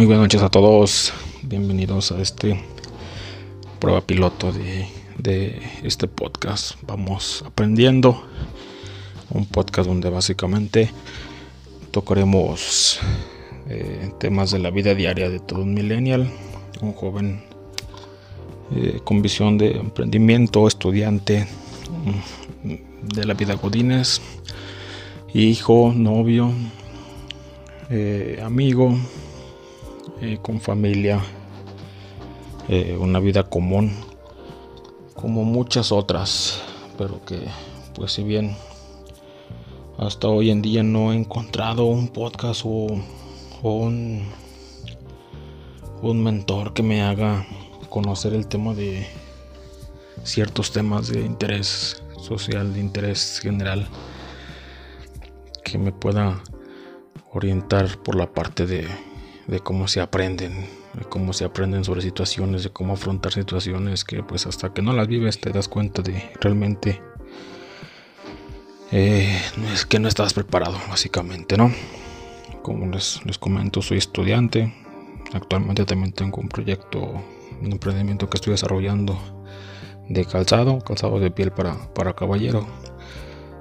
Muy buenas noches a todos, bienvenidos a este prueba piloto de, este podcast. Vamos aprendiendo, un podcast donde básicamente tocaremos eh, temas de la vida diaria de todo un millennial, un joven eh, con visión de emprendimiento, estudiante mm, de la vida godines, hijo, novio, eh, amigo eh, con familia, eh, una vida común, como muchas otras, pero que pues si bien hasta hoy en día no he encontrado un podcast o, un, un mentor que me haga conocer el tema de ciertos temas de interés social, de interés general, que me pueda orientar por la parte de de cómo se aprenden, de cómo se aprenden sobre situaciones, de cómo afrontar situaciones que pues hasta que no las vives te das cuenta de realmente eh, es que no estás preparado básicamente, ¿no? Como les, les comento, soy estudiante, actualmente también tengo un proyecto, un emprendimiento que estoy desarrollando de calzado, calzado de piel para, para caballero.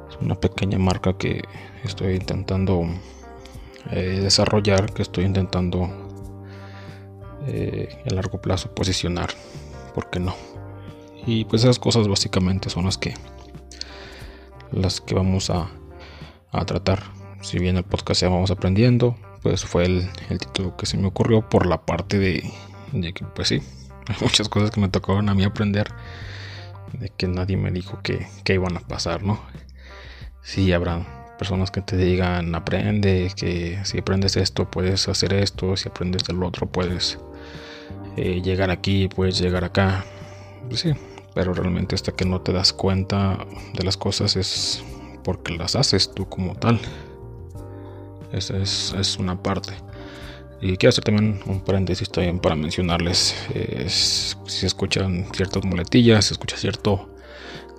Es una pequeña marca que estoy intentando eh, desarrollar que estoy intentando eh, a largo plazo posicionar. ¿Por qué no? Y pues esas cosas básicamente son las que las que vamos a, a tratar. Si bien el podcast ya vamos aprendiendo, pues fue el, título que se me ocurrió por la parte de, que pues sí, hay muchas cosas que me tocaron a mí aprender de que nadie me dijo que, que iban a pasar, ¿no? Sí, habrá personas que te digan aprende, que si aprendes esto puedes hacer esto, si aprendes el otro puedes eh, llegar aquí, puedes llegar acá. Pues sí, pero realmente hasta que no te das cuenta de las cosas es porque las haces tú como tal. Esa es, es una parte. Y quiero hacer también un paréntesis también para mencionarles si se escuchan ciertas muletillas, se escucha cierto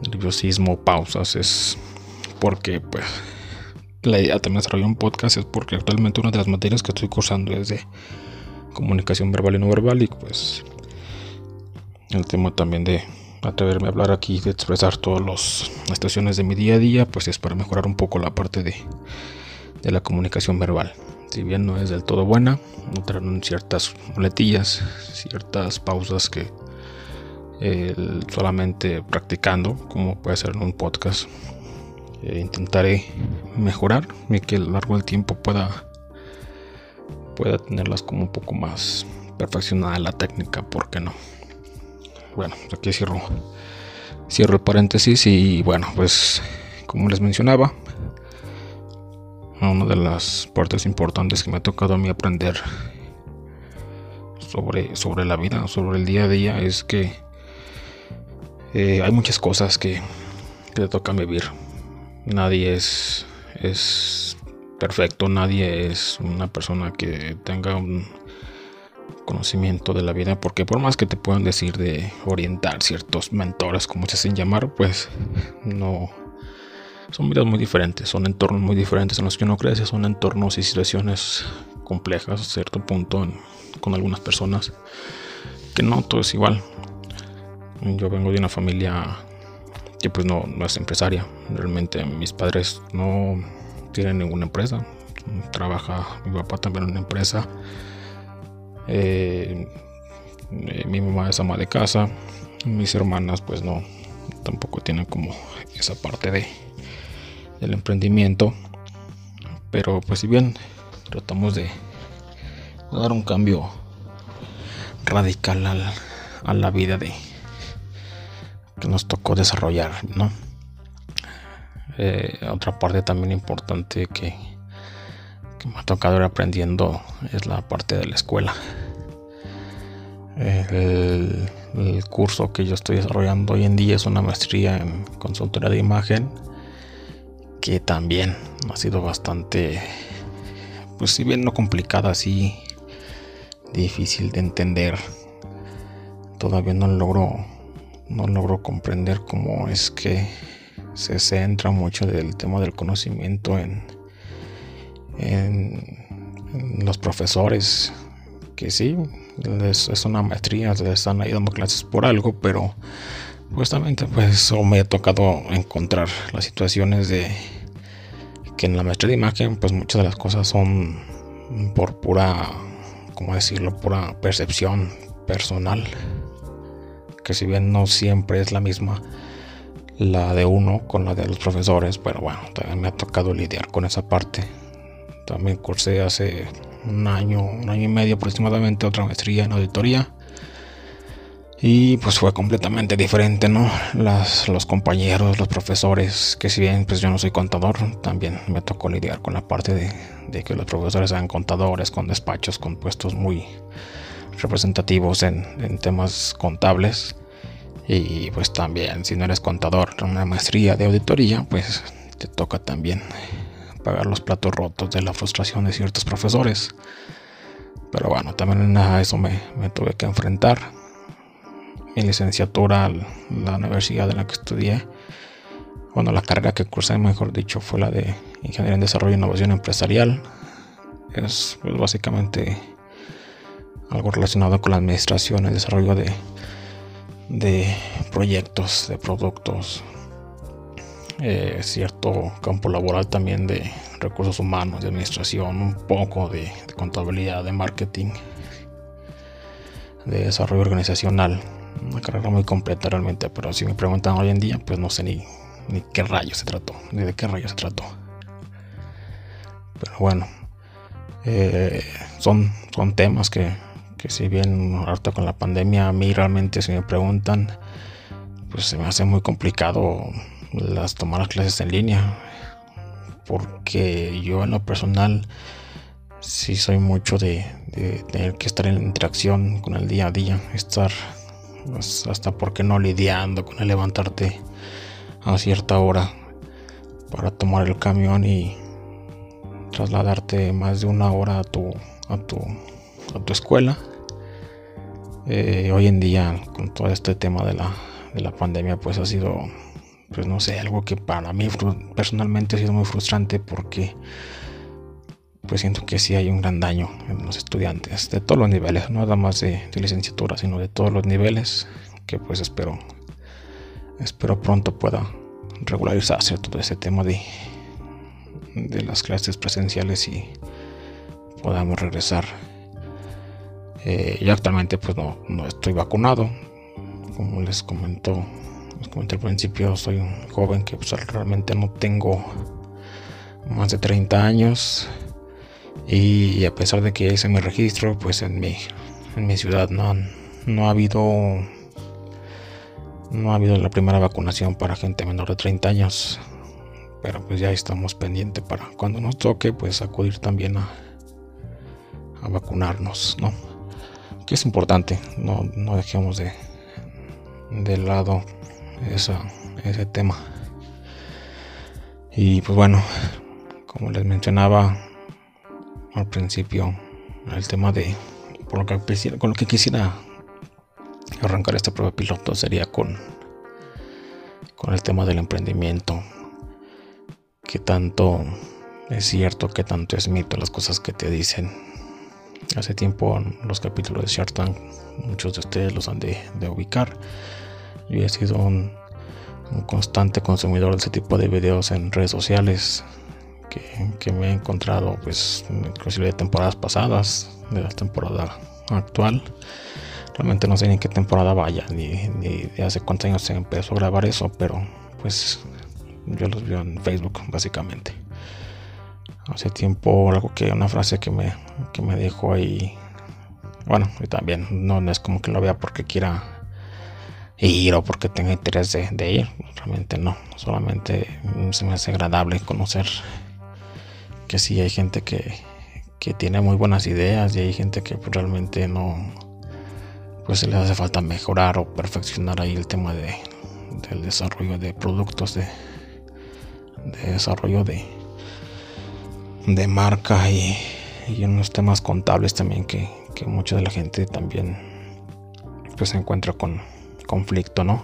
nerviosismo, pausas, es porque pues la idea también desarrollar un podcast es porque actualmente una de las materias que estoy cursando es de comunicación verbal y no verbal y pues el tema también de atreverme a hablar aquí, de expresar todas las situaciones de mi día a día, pues es para mejorar un poco la parte de, de la comunicación verbal. Si bien no es del todo buena, entraron ciertas muletillas, ciertas pausas que solamente practicando, como puede ser en un podcast, eh, intentaré mejorar y que a lo largo del tiempo pueda pueda tenerlas como un poco más perfeccionada la técnica, ¿por qué no? Bueno, aquí cierro cierro el paréntesis y bueno, pues como les mencionaba, una de las partes importantes que me ha tocado a mí aprender sobre, sobre la vida, sobre el día a día, es que eh, hay muchas cosas que, que te tocan vivir nadie es, es perfecto, nadie es una persona que tenga un conocimiento de la vida, porque por más que te puedan decir de orientar ciertos mentores, como se hacen llamar, pues no son vidas muy diferentes, son entornos muy diferentes en los que uno crece, son entornos y situaciones complejas a cierto punto con algunas personas que no todo es igual. Yo vengo de una familia que pues no, no es empresaria. Realmente mis padres no tienen ninguna empresa. Trabaja mi papá también en una empresa. Eh, eh, mi mamá es ama de casa. Mis hermanas pues no, tampoco tienen como esa parte de del emprendimiento. Pero pues si bien tratamos de dar un cambio radical a la vida de, que nos tocó desarrollar, ¿no? Eh, otra parte también importante que, me ha tocado ir aprendiendo es la parte de la escuela. El, curso que yo estoy desarrollando hoy en día es una maestría en consultoría de imagen que también ha sido bastante, pues si bien no complicada, sí difícil de entender. Todavía no logro no logro comprender cómo es que se centra mucho del tema del conocimiento en, los profesores que sí, es, una maestría, están ahí dando clases por algo, pero justamente pues me ha tocado encontrar las situaciones de que en la maestría de imagen pues muchas de las cosas son por pura, ¿cómo decirlo?, pura percepción personal, que si bien no siempre es la misma la de uno con la de los profesores, pero bueno, también me ha tocado lidiar con esa parte. También cursé hace un año, un año y medio aproximadamente otra maestría en auditoría. Y pues fue completamente diferente, ¿no? Las, los compañeros, los profesores, que si bien pues yo no soy contador, también me tocó lidiar con la parte de, de que los profesores sean contadores, con despachos, con puestos muy representativos en, en temas contables. Y pues también, si no eres contador una maestría de auditoría, pues te toca también pagar los platos rotos de la frustración de ciertos profesores. Pero bueno, también a eso me, tuve que enfrentar. Mi licenciatura, la universidad en la que estudié, bueno, la carrera que cursé, mejor dicho, fue la de Ingeniería en Desarrollo e Innovación Empresarial. Es pues, básicamente algo relacionado con la administración, el desarrollo de de proyectos, de productos, eh, cierto campo laboral también de recursos humanos, de administración, un poco de, contabilidad, de marketing, de desarrollo organizacional. Una carrera muy completa realmente, pero si me preguntan hoy en día, pues no sé ni, ni qué rayos se trató, ni de qué rayos se trató. Pero bueno, eh, son, son temas que que si bien ahorita con la pandemia a mí realmente si me preguntan, pues se me hace muy complicado las tomar las clases en línea, porque yo en lo personal sí soy mucho de, tener que estar en interacción con el día a día, estar pues, hasta porque no lidiando con el levantarte a cierta hora para tomar el camión y trasladarte más de una hora a tu a tu a tu escuela eh, hoy en día con todo este tema de la, de la pandemia pues ha sido pues no sé algo que para mí personalmente ha sido muy frustrante porque pues siento que sí hay un gran daño en los estudiantes de todos los niveles no nada más de, licenciatura sino de todos los niveles que pues espero espero pronto pueda regularizarse todo ese tema de de las clases presenciales y podamos regresar eh, yo actualmente pues no, no, estoy vacunado. Como les comentó, comenté al principio, soy un joven que pues, realmente no tengo más de 30 años. Y a pesar de que hice mi registro, pues en mi, en mi ciudad no, no ha habido no ha habido la primera vacunación para gente menor de 30 años. Pero pues ya estamos pendientes para cuando nos toque pues acudir también a, a vacunarnos, ¿no? Que es importante, no, dejemos de, de lado ese tema. Y pues bueno, como les mencionaba al principio, el tema de con lo que quisiera arrancar este prueba piloto sería con con el tema del emprendimiento. Que tanto es cierto, que tanto es mito las cosas que te dicen Hace tiempo los capítulos de Shark Tank, muchos de ustedes los han de, ubicar. Yo he sido un, constante consumidor de ese tipo de videos en redes sociales que, me he encontrado, pues, inclusive de temporadas pasadas, de la temporada actual. Realmente no sé ni en qué temporada vaya, ni, ni de hace cuántos años se empezó a grabar eso, pero pues yo los veo en Facebook básicamente hace tiempo algo que una frase que me, que me dejó ahí. Bueno y también no, es como que lo vea porque quiera ir o porque tenga interés de, ir. Realmente no. Solamente se me hace agradable conocer que sí hay gente que, que tiene muy buenas ideas y hay gente que pues, realmente no pues le hace falta mejorar o perfeccionar ahí el tema de del desarrollo de productos de desarrollo de, de marca y, unos temas contables también que, que, mucha de la gente también pues se encuentra con conflicto, ¿no?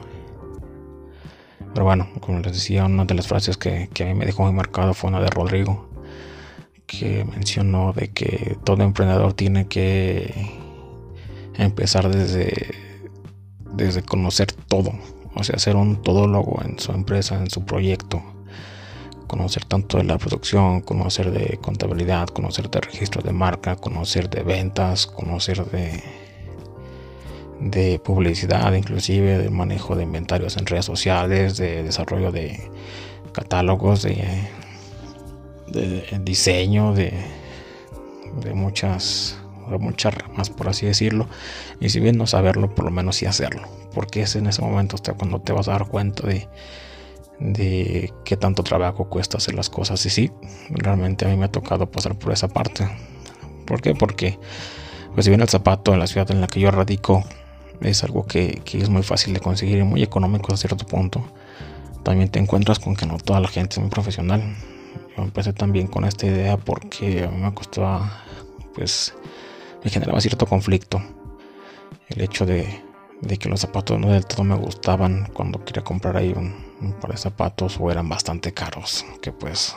Pero bueno, como les decía, una de las frases que, que a mí me dejó muy marcado fue una de Rodrigo, que mencionó de que todo emprendedor tiene que empezar desde, desde conocer todo, o sea, ser un todólogo en su empresa, en su proyecto, conocer tanto de la producción, conocer de contabilidad, conocer de registro de marca, conocer de ventas, conocer de, de publicidad, inclusive de manejo de inventarios en redes sociales, de desarrollo de catálogos, de, de diseño, de, de muchas muchas ramas, por así decirlo. Y si bien no saberlo, por lo menos sí hacerlo. Porque es en ese momento hasta cuando te vas a dar cuenta de, de qué tanto trabajo cuesta hacer las cosas. Y sí, realmente a mí me ha tocado pasar por esa parte. ¿Por qué? Porque, pues si bien el zapato en la ciudad en la que yo radico es algo que, que es muy fácil de conseguir y muy económico a cierto punto, también te encuentras con que no toda la gente es muy profesional. Yo empecé también con esta idea porque a mí me costaba, pues, me generaba cierto conflicto. El hecho de, de que los zapatos no del todo me gustaban cuando quería comprar ahí un, par de zapatos o eran bastante caros. Que pues,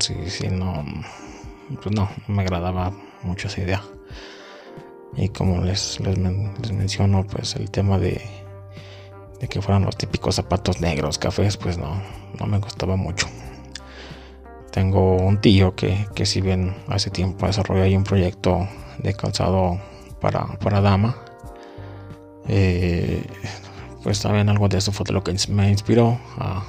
sí, sí, no, pues no, me agradaba mucho esa idea. Y como les, les, les menciono, pues el tema de, de que fueran los típicos zapatos negros, cafés, pues no, no me gustaba mucho. Tengo un tío que, que si bien hace tiempo desarrolló ahí un proyecto de calzado para, para dama, eh, pues también algo de eso fue lo que me inspiró a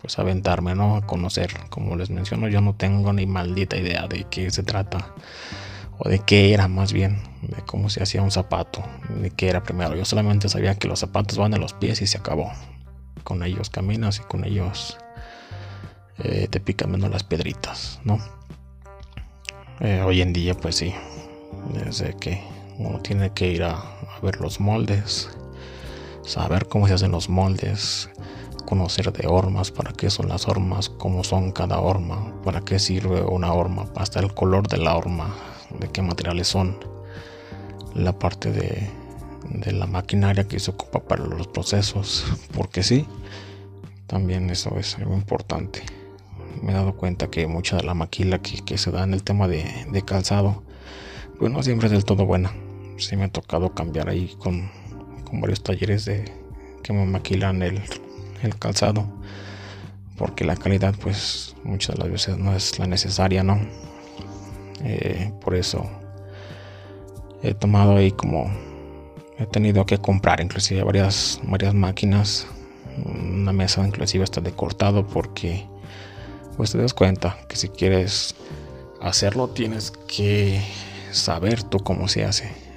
pues aventarme, ¿no? A conocer, como les menciono, yo no tengo ni maldita idea de qué se trata o de qué era más bien, de cómo se hacía un zapato, de qué era primero. Yo solamente sabía que los zapatos van en los pies y se acabó. Con ellos caminas y con ellos eh, te pican menos las piedritas, ¿no? Eh, hoy en día, pues sí, desde que uno tiene que ir a, ver los moldes, saber cómo se hacen los moldes, conocer de hormas, para qué son las hormas, cómo son cada horma, para qué sirve una horma, hasta el color de la horma, de qué materiales son, la parte de, de la maquinaria que se ocupa para los procesos, porque sí, también eso es algo importante. Me he dado cuenta que mucha de la maquila que, que se da en el tema de, de, calzado, pues no siempre es del todo buena. Sí me ha tocado cambiar ahí con, con varios talleres de que me maquilan el, el calzado porque la calidad pues muchas de las veces no es la necesaria no eh, por eso he tomado ahí como he tenido que comprar inclusive varias varias máquinas una mesa inclusive está de cortado porque pues te das cuenta que si quieres hacerlo tienes que saber tú cómo se hace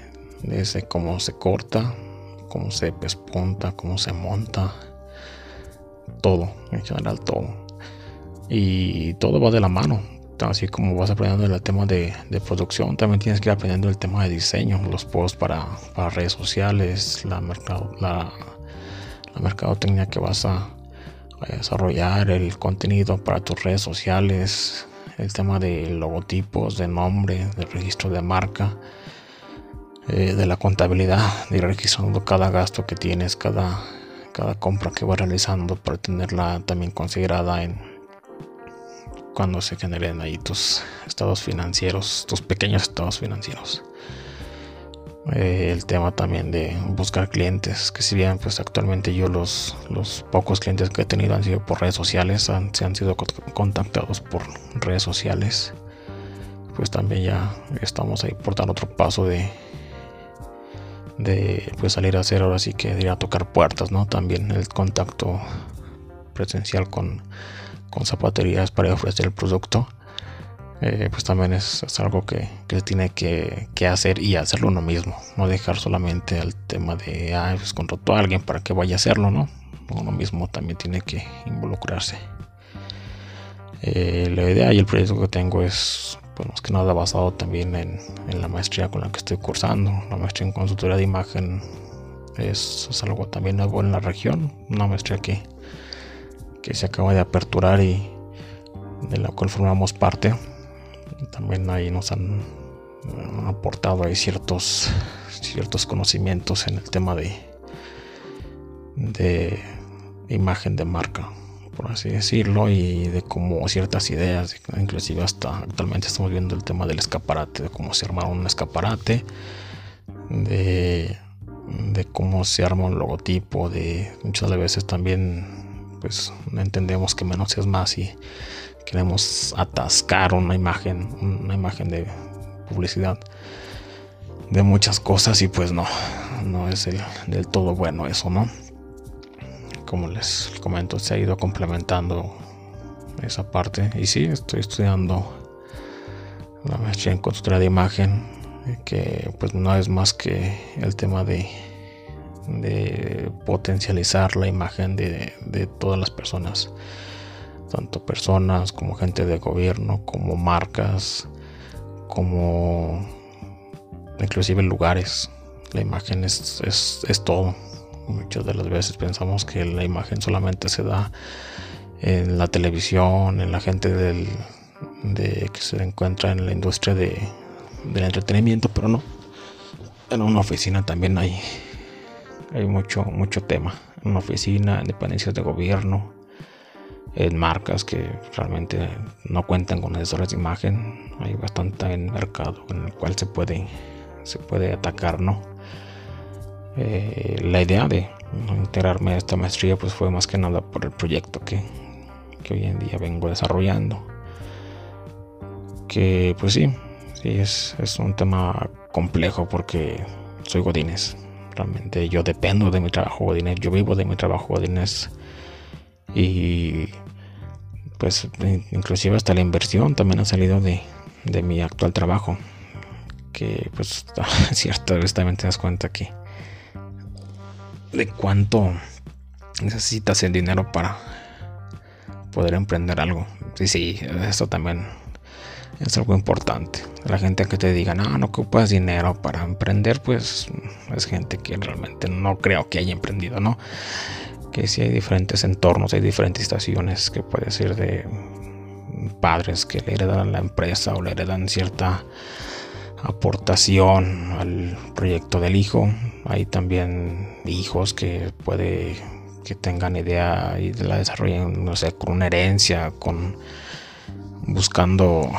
desde cómo se corta cómo se pespunta cómo se monta. Todo en general todo. Y todo va de la mano. Así como vas aprendiendo el tema de, producción, también tienes que ir aprendiendo el tema de diseño, los posts para, redes sociales, la, mercado, la, la mercadotecnia que vas a, desarrollar, el contenido para tus redes sociales, el tema de logotipos, de nombre, de registro de marca, eh, de la contabilidad, de ir registrando cada gasto que tienes, cada, cada compra que vas realizando para tenerla también considerada en cuando se generen ahí tus estados financieros, tus pequeños estados financieros. Eh, el tema también de buscar clientes, que si bien pues actualmente yo los, los pocos clientes que he tenido han sido por redes sociales, se han sido contactados por redes sociales, pues también ya estamos ahí por dar otro paso de, de pues salir a hacer ahora sí que a tocar puertas, ¿no? También el contacto presencial con con zapaterías para ofrecer el producto, eh, pues también es, algo que, se tiene que, hacer y hacerlo uno mismo, no dejar solamente el tema de, ah, pues contrató a alguien para que vaya a hacerlo, ¿no? Uno mismo también tiene que involucrarse. Eh, la idea y el proyecto que tengo es, pues más que nada basado también en, la maestría con la que estoy cursando, la maestría en consultoría de imagen es, algo también nuevo en la región, una maestría que que se acaba de aperturar y de la cual formamos parte. También ahí nos han, aportado ahí ciertos, ciertos conocimientos en el tema de, de imagen de marca, por así decirlo, y de cómo ciertas ideas, inclusive hasta actualmente estamos viendo el tema del escaparate, de cómo se armar un escaparate, de, de cómo se arma un logotipo, de muchas veces también pues entendemos que menos es más y queremos atascar una imagen, una imagen de publicidad de muchas cosas y pues no, no es el, del todo bueno eso, ¿no? Como les comento, se ha ido complementando esa parte y sí, estoy estudiando la maestría en construcción de imagen que pues no es más que el tema de, potencializar la imagen de, de todas las personas tanto personas como gente de gobierno como marcas como inclusive lugares. La imagen es, es, todo. Muchas de las veces pensamos que la imagen solamente se da en la televisión, en la gente del, de, que se encuentra en la industria de, del entretenimiento, pero no. En una oficina también hay, hay mucho, mucho tema. En una oficina, en dependencias de gobierno, en marcas que realmente no cuentan con asesores de imagen. Hay bastante mercado en el cual se puede se puede atacar, ¿no? Eh, la idea de integrarme a esta maestría pues fue más que nada por el proyecto que, hoy en día vengo desarrollando. Que pues sí, sí es, es un tema complejo porque soy Godínez. Realmente yo dependo de mi trabajo Godínez, yo vivo de mi trabajo Godínez y pues inclusive hasta la inversión también ha salido de, de mi actual trabajo que pues cierta vez también te das cuenta que de cuánto necesitas el dinero para poder emprender algo. Sí, sí, eso también es algo importante. La gente que te diga, no, no ocupas dinero para emprender, pues es gente que realmente no creo que haya emprendido, ¿no? Que si hay diferentes entornos, hay diferentes estaciones que puede ser de padres que le heredan la empresa o le heredan cierta aportación al proyecto del hijo. Hay también hijos que puede que tengan idea y la desarrollen, no sé, con una herencia, con buscando,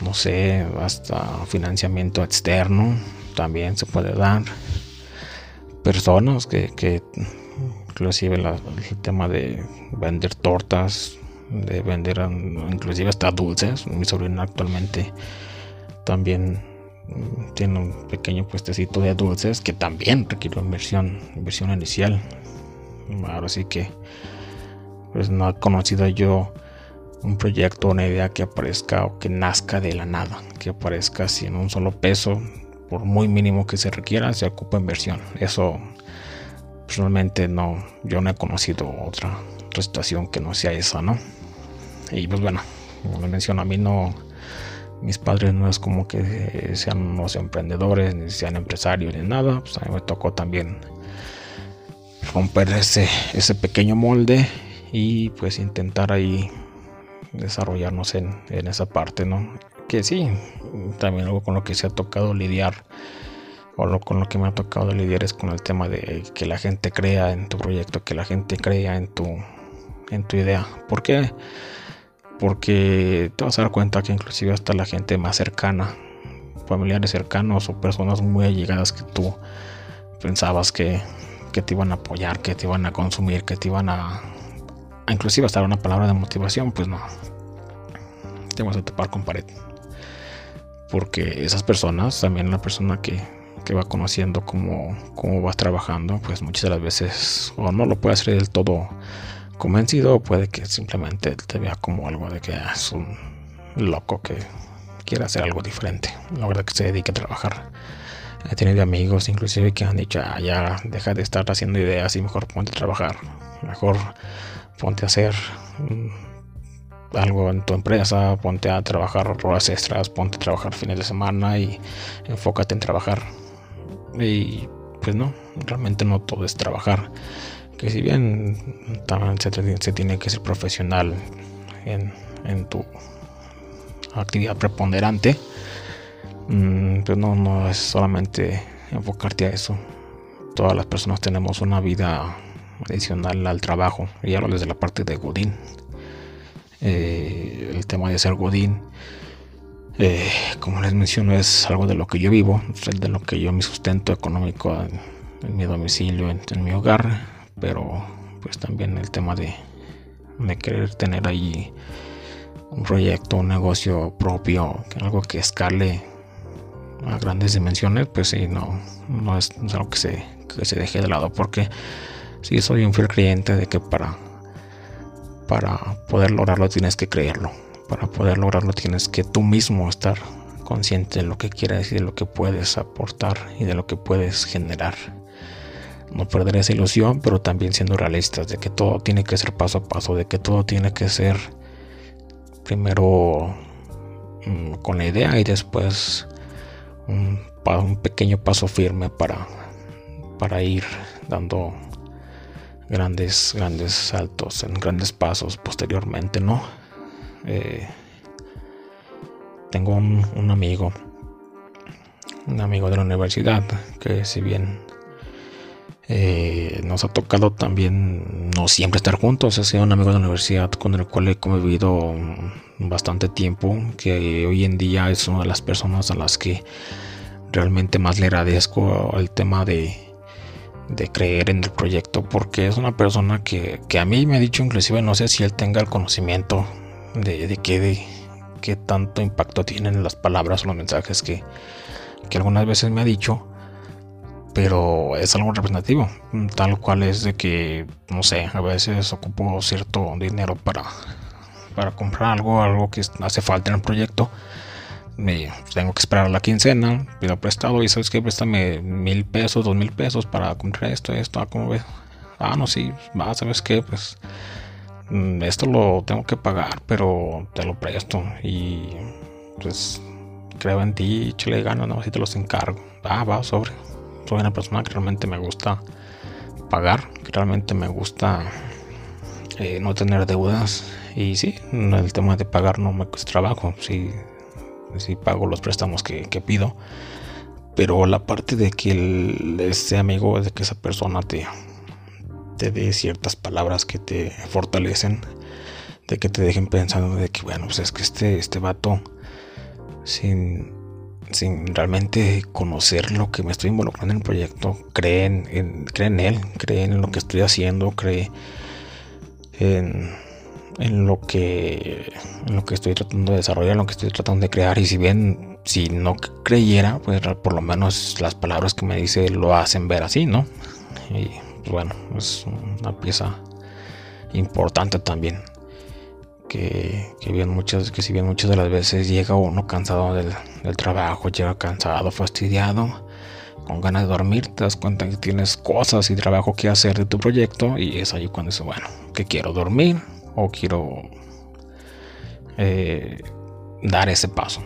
no sé, hasta financiamiento externo, también se puede dar. Personas que, que inclusive el tema de vender tortas, de vender inclusive hasta dulces. Mi sobrina actualmente también tiene un pequeño puestecito de dulces que también requiere inversión, inversión inicial. Ahora sí que pues no he conocido yo un proyecto, una idea que aparezca o que nazca de la nada, que aparezca sin un solo peso, por muy mínimo que se requiera, se ocupa inversión. Eso personalmente no, yo no he conocido otra, situación que no sea esa, ¿no? Y pues bueno, como menciono, a mí no mis padres no es como que sean unos emprendedores, ni sean empresarios, ni nada. Pues a mí me tocó también romper ese, ese pequeño molde y pues intentar ahí desarrollarnos en, esa parte, ¿no? Que sí, también algo con lo que se ha tocado lidiar, o lo, con lo que me ha tocado lidiar es con el tema de que la gente crea en tu proyecto, que la gente crea en tu, en tu idea. ¿Por qué? porque te vas a dar cuenta que inclusive hasta la gente más cercana, familiares cercanos o personas muy allegadas que tú pensabas que, te iban a apoyar, que te iban a consumir, que te iban a, inclusive hasta una palabra de motivación, pues no, te vas a topar con pared. Porque esas personas, también la persona que, que va conociendo cómo, cómo vas trabajando, pues muchas de las veces o no lo puede hacer del todo convencido o puede que simplemente te vea como algo de que es un loco que quiere hacer algo diferente. La verdad que se dedique a trabajar. He tenido amigos inclusive que han dicho, ah, ya deja de estar haciendo ideas y mejor ponte a trabajar. Mejor ponte a hacer mm, algo en tu empresa, ponte a trabajar horas extras, ponte a trabajar fines de semana y enfócate en trabajar. Y pues no, realmente no todo es trabajar que si bien también se, tiene que ser profesional en, tu actividad preponderante, mm, pues no, no es solamente enfocarte a eso. Todas las personas tenemos una vida adicional al trabajo, y hablo desde la parte de Godín. Eh, el tema de ser Godín Eh, como les menciono, es algo de lo que yo vivo, de lo que yo mi sustento económico en, mi domicilio, en, mi hogar, pero pues también el tema de, de querer tener ahí un proyecto, un negocio propio, algo que escale a grandes dimensiones, pues sí, no, no es, algo que se, que se deje de lado, porque sí soy un fiel creyente de que para, para poder lograrlo tienes que creerlo, para poder lograrlo tienes que tú mismo estar consciente de lo que quieres y de lo que puedes aportar y de lo que puedes generar. No perder esa ilusión, pero también siendo realistas de que todo tiene que ser paso a paso, de que todo tiene que ser primero mm, con la idea y después un, pequeño paso firme para, para ir dando grandes, grandes saltos, en grandes pasos posteriormente, ¿no? Eh, tengo un, un, amigo, un amigo de la universidad, que si bien eh, nos ha tocado también no siempre estar juntos, ha sido un amigo de la universidad con el cual he convivido bastante tiempo, que hoy en día es una de las personas a las que realmente más le agradezco el tema de, creer en el proyecto porque es una persona que, a mí me ha dicho inclusive no sé si él tenga el conocimiento de, de qué tanto impacto tienen las palabras o los mensajes que algunas veces me ha dicho pero es algo representativo tal cual es de que no sé a veces ocupo cierto dinero para para comprar algo algo que hace falta en el proyecto tengo que esperar la quincena, pido prestado y sabes que préstame mil pesos, dos mil pesos para comprar esto, esto, ah, ¿cómo ves? Ah, no, sí, va, sabes qué, pues mm, esto lo tengo que pagar, pero te lo presto y pues creo en ti, chile ganas, no, si te los encargo. Ah, va, sobre. Soy una persona que realmente me gusta pagar, que realmente me gusta eh, no tener deudas y sí, el tema de pagar no me cuesta trabajo, sí si pago los préstamos que, pido. Pero la parte de que el, ese amigo, de que esa persona te, te dé ciertas palabras que te fortalecen, de que te dejen pensando de que, bueno, pues es que este, este vato, sin, sin realmente conocer lo que me estoy involucrando en el proyecto, creen en, cree en él, creen en lo que estoy haciendo, cree en en lo que en lo que estoy tratando de desarrollar, en lo que estoy tratando de crear y si bien si no creyera, pues por lo menos las palabras que me dice lo hacen ver así, ¿no? Y pues, bueno, es una pieza importante también. Que, que, bien muchas, que si bien muchas de las veces llega uno cansado del, del trabajo, llega cansado, fastidiado, con ganas de dormir, te das cuenta que tienes cosas y trabajo que hacer de tu proyecto y es ahí cuando dices, bueno, que quiero dormir, o quiero eh, dar ese paso,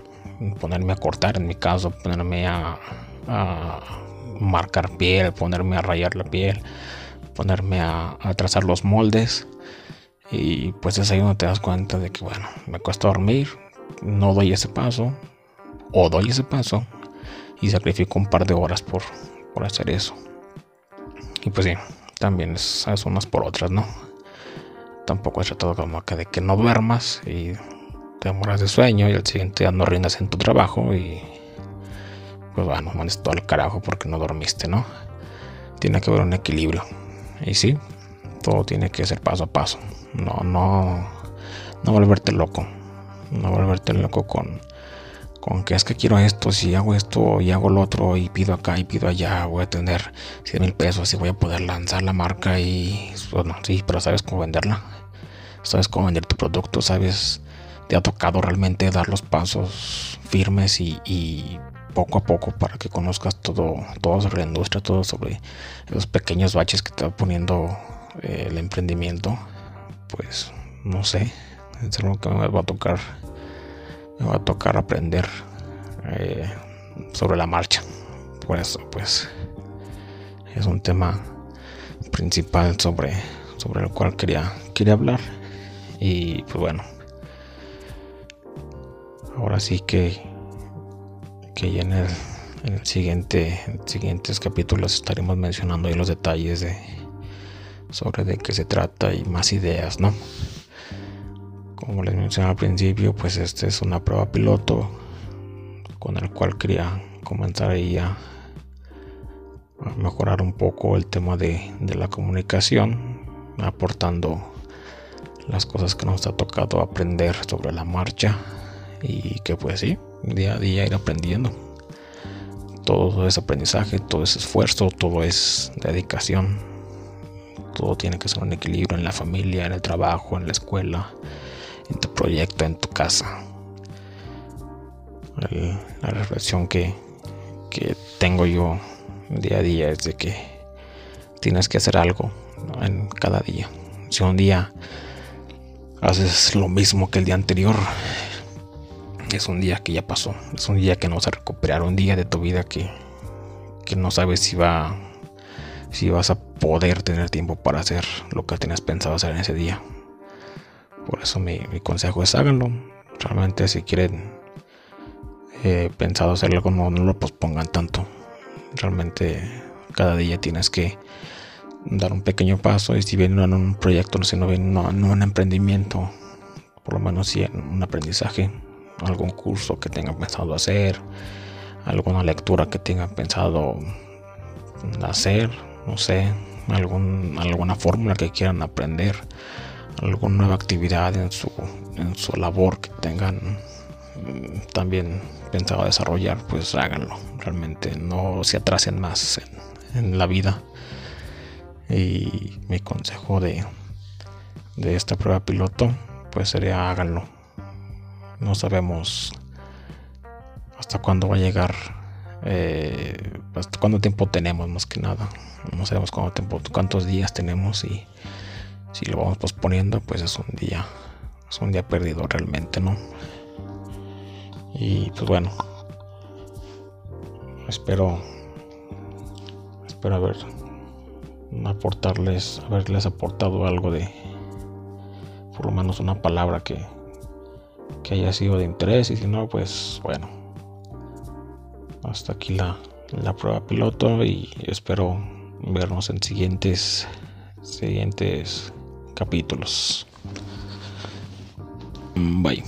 ponerme a cortar en mi caso, ponerme a, marcar piel, ponerme a rayar la piel, ponerme a, trazar los moldes y pues es ahí donde te das cuenta de que bueno, me cuesta dormir, no doy ese paso o doy ese paso y sacrifico un par de horas por, por hacer eso. Y pues sí, también es, unas por otras, ¿no? tampoco he tratado como que de que no duermas y te mueras de sueño y al siguiente día no rindas en tu trabajo y pues bueno, mandes todo al carajo porque no dormiste, ¿no? Tiene que haber un equilibrio. Y sí, todo tiene que ser paso a paso. No, no, no volverte loco. No volverte loco con, con que es que quiero esto, si hago esto y hago lo otro y pido acá y pido allá, voy a tener 100 mil pesos y voy a poder lanzar la marca y bueno, sí, pero sabes cómo venderla sabes cómo vender tu producto, sabes, te ha tocado realmente dar los pasos firmes y, poco a poco para que conozcas todo, todo sobre la industria, todo sobre los pequeños baches que te va poniendo eh, el emprendimiento, pues no sé, es algo que me va a tocar, me va a tocar aprender eh, sobre la marcha. Por eso, pues, es un tema principal sobre, sobre el cual quería, quería hablar. Y pues bueno. Ahora sí que. Que ya en el, en siguiente. siguientes capítulos estaremos mencionando ahí los detalles de. Sobre de qué se trata y más ideas, ¿no? Como les mencioné al principio, pues este es una prueba piloto. con el cual quería comenzar ahí a, mejorar un poco el tema de, de la comunicación, aportando las cosas que nos ha tocado aprender sobre la marcha y que pues sí, día a día ir aprendiendo. Todo es aprendizaje, todo es esfuerzo, todo es dedicación. Todo tiene que ser un equilibrio en la familia, en el trabajo, en la escuela, en tu proyecto, en tu casa. la reflexión que, que tengo yo día a día es de que tienes que hacer algo en cada día. Si un día haces lo mismo que el día anterior, es un día que ya pasó, es un día que no vas a recuperar, un día de tu vida que, que no sabes si va si vas a poder tener tiempo para hacer lo que tienes pensado hacer en ese día. Por eso mi, consejo es háganlo. Realmente si quieren eh, pensado hacer algo, no, no lo pospongan tanto. Realmente cada día tienes que dar un pequeño paso y si bien no en un proyecto, no bien no en un emprendimiento, por lo menos si en un aprendizaje, algún curso que tengan pensado hacer, alguna lectura que tengan pensado hacer, no sé, algún, alguna fórmula que quieran aprender, alguna nueva actividad en su, en su labor que tengan mm, también pensado desarrollar, pues háganlo. Realmente no se atrasen más en, en la vida. Y mi consejo de, de esta prueba piloto, pues sería háganlo no sabemos hasta cuándo va a llegar, eh, cuánto tiempo tenemos más que nada. No sabemos cuánto tiempo, cuántos días tenemos y si lo vamos posponiendo, pues es un día, es un día perdido realmente, ¿no? Y pues bueno, espero, espero haber aportarles, haberles aportado algo de, por lo menos una palabra que que haya sido de interés y si no, pues bueno. Hasta aquí la, la prueba piloto y espero vernos en siguientes siguientes capítulos. Bye.